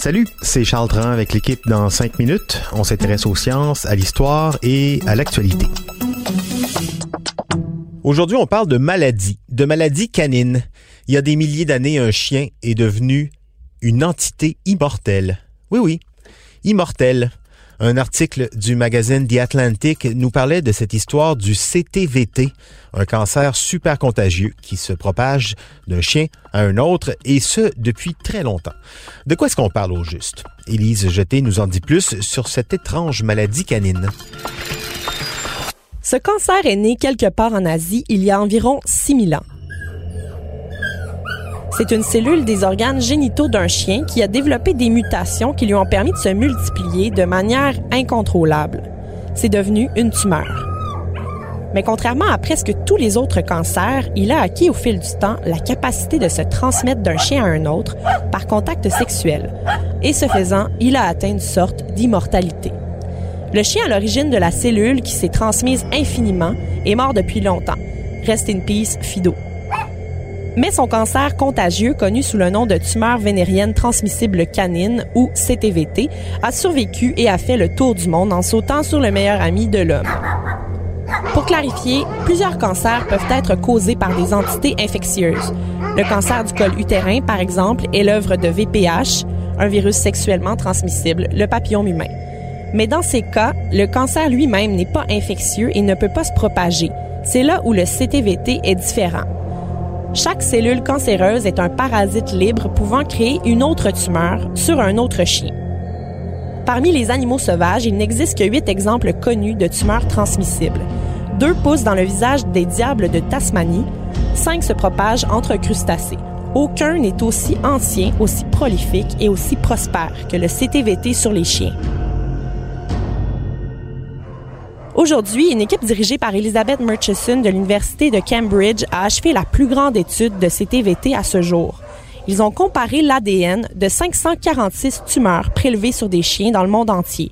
Salut, c'est Charles Dran avec l'équipe dans 5 minutes. On s'intéresse aux sciences, à l'histoire et à l'actualité. Aujourd'hui, on parle de maladies, de maladies canines. Il y a des milliers d'années, un chien est devenu une entité immortelle. Oui, oui, immortelle. Un article du magazine The Atlantic nous parlait de cette histoire du CTVT, un cancer super contagieux qui se propage d'un chien à un autre, et ce, depuis très longtemps. De quoi est-ce qu'on parle au juste? Élise Jeté nous en dit plus sur cette étrange maladie canine. Ce cancer est né quelque part en Asie il y a environ 6000 ans. C'est une cellule des organes génitaux d'un chien qui a développé des mutations qui lui ont permis de se multiplier de manière incontrôlable. C'est devenu une tumeur. Mais contrairement à presque tous les autres cancers, il a acquis au fil du temps la capacité de se transmettre d'un chien à un autre par contact sexuel. Et ce faisant, il a atteint une sorte d'immortalité. Le chien à l'origine de la cellule qui s'est transmise infiniment est mort depuis longtemps. Rest in peace, Fido. Mais son cancer contagieux, connu sous le nom de tumeur vénérienne transmissible canine ou CTVT, a survécu et a fait le tour du monde en sautant sur le meilleur ami de l'homme. Pour clarifier, plusieurs cancers peuvent être causés par des entités infectieuses. Le cancer du col utérin, par exemple, est l'œuvre de VPH, un virus sexuellement transmissible, le papillon humain. Mais dans ces cas, le cancer lui-même n'est pas infectieux et ne peut pas se propager. C'est là où le CTVT est différent. Chaque cellule cancéreuse est un parasite libre pouvant créer une autre tumeur sur un autre chien. Parmi les animaux sauvages, il n'existe que huit exemples connus de tumeurs transmissibles. Deux poussent dans le visage des diables de Tasmanie, cinq se propagent entre crustacés. Aucun n'est aussi ancien, aussi prolifique et aussi prospère que le CTVT sur les chiens. Aujourd'hui, une équipe dirigée par Elizabeth Murchison de l'Université de Cambridge a achevé la plus grande étude de CTVT à ce jour. Ils ont comparé l'ADN de 546 tumeurs prélevées sur des chiens dans le monde entier.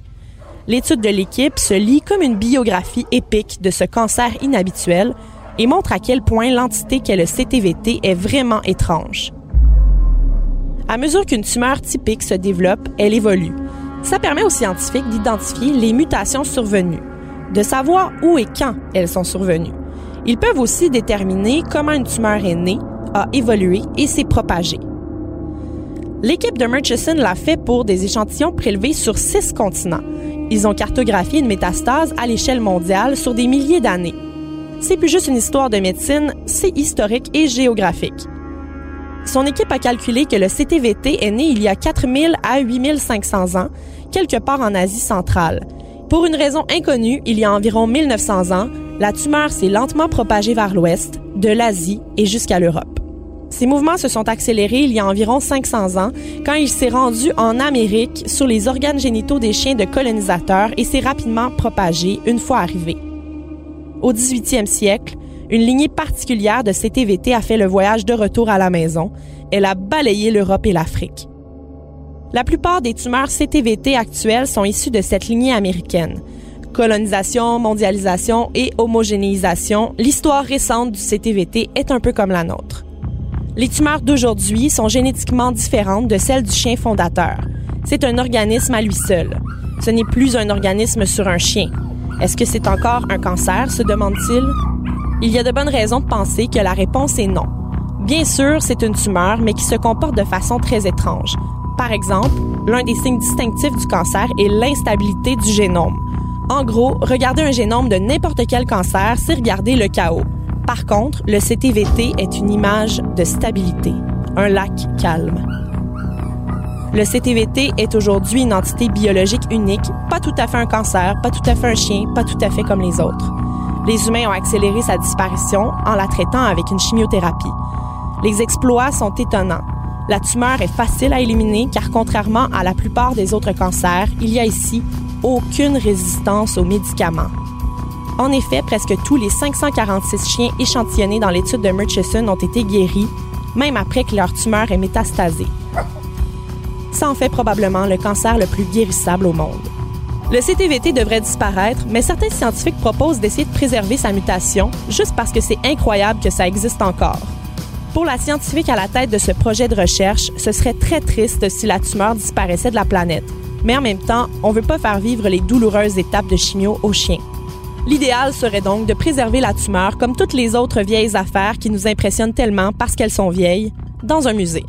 L'étude de l'équipe se lit comme une biographie épique de ce cancer inhabituel et montre à quel point l'entité qu'est le CTVT est vraiment étrange. À mesure qu'une tumeur typique se développe, elle évolue. Ça permet aux scientifiques d'identifier les mutations survenues de savoir où et quand elles sont survenues. Ils peuvent aussi déterminer comment une tumeur est née, a évolué et s'est propagée. L'équipe de Murchison l'a fait pour des échantillons prélevés sur six continents. Ils ont cartographié une métastase à l'échelle mondiale sur des milliers d'années. C'est plus juste une histoire de médecine, c'est historique et géographique. Son équipe a calculé que le CTVT est né il y a 4000 à 8500 ans, quelque part en Asie centrale, pour une raison inconnue, il y a environ 1900 ans, la tumeur s'est lentement propagée vers l'ouest, de l'Asie et jusqu'à l'Europe. Ces mouvements se sont accélérés il y a environ 500 ans quand il s'est rendu en Amérique sur les organes génitaux des chiens de colonisateurs et s'est rapidement propagé une fois arrivé. Au 18e siècle, une lignée particulière de CTVT a fait le voyage de retour à la maison. Elle a balayé l'Europe et l'Afrique. La plupart des tumeurs CTVT actuelles sont issues de cette lignée américaine. Colonisation, mondialisation et homogénéisation, l'histoire récente du CTVT est un peu comme la nôtre. Les tumeurs d'aujourd'hui sont génétiquement différentes de celles du chien fondateur. C'est un organisme à lui seul. Ce n'est plus un organisme sur un chien. Est-ce que c'est encore un cancer, se demande-t-il? Il y a de bonnes raisons de penser que la réponse est non. Bien sûr, c'est une tumeur, mais qui se comporte de façon très étrange. Par exemple, l'un des signes distinctifs du cancer est l'instabilité du génome. En gros, regarder un génome de n'importe quel cancer, c'est regarder le chaos. Par contre, le CTVT est une image de stabilité, un lac calme. Le CTVT est aujourd'hui une entité biologique unique, pas tout à fait un cancer, pas tout à fait un chien, pas tout à fait comme les autres. Les humains ont accéléré sa disparition en la traitant avec une chimiothérapie. Les exploits sont étonnants. La tumeur est facile à éliminer car contrairement à la plupart des autres cancers, il y a ici aucune résistance aux médicaments. En effet, presque tous les 546 chiens échantillonnés dans l'étude de Murchison ont été guéris, même après que leur tumeur est métastasée. Ça en fait probablement le cancer le plus guérissable au monde. Le CTVT devrait disparaître, mais certains scientifiques proposent d'essayer de préserver sa mutation, juste parce que c'est incroyable que ça existe encore. Pour la scientifique à la tête de ce projet de recherche, ce serait très triste si la tumeur disparaissait de la planète. Mais en même temps, on ne veut pas faire vivre les douloureuses étapes de chimio aux chiens. L'idéal serait donc de préserver la tumeur comme toutes les autres vieilles affaires qui nous impressionnent tellement parce qu'elles sont vieilles, dans un musée.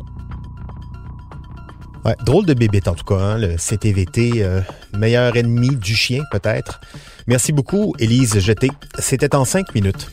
Ouais, drôle de bébé en tout cas, hein, le CTVT, euh, meilleur ennemi du chien peut-être. Merci beaucoup, Élise Jeté. C'était en cinq minutes.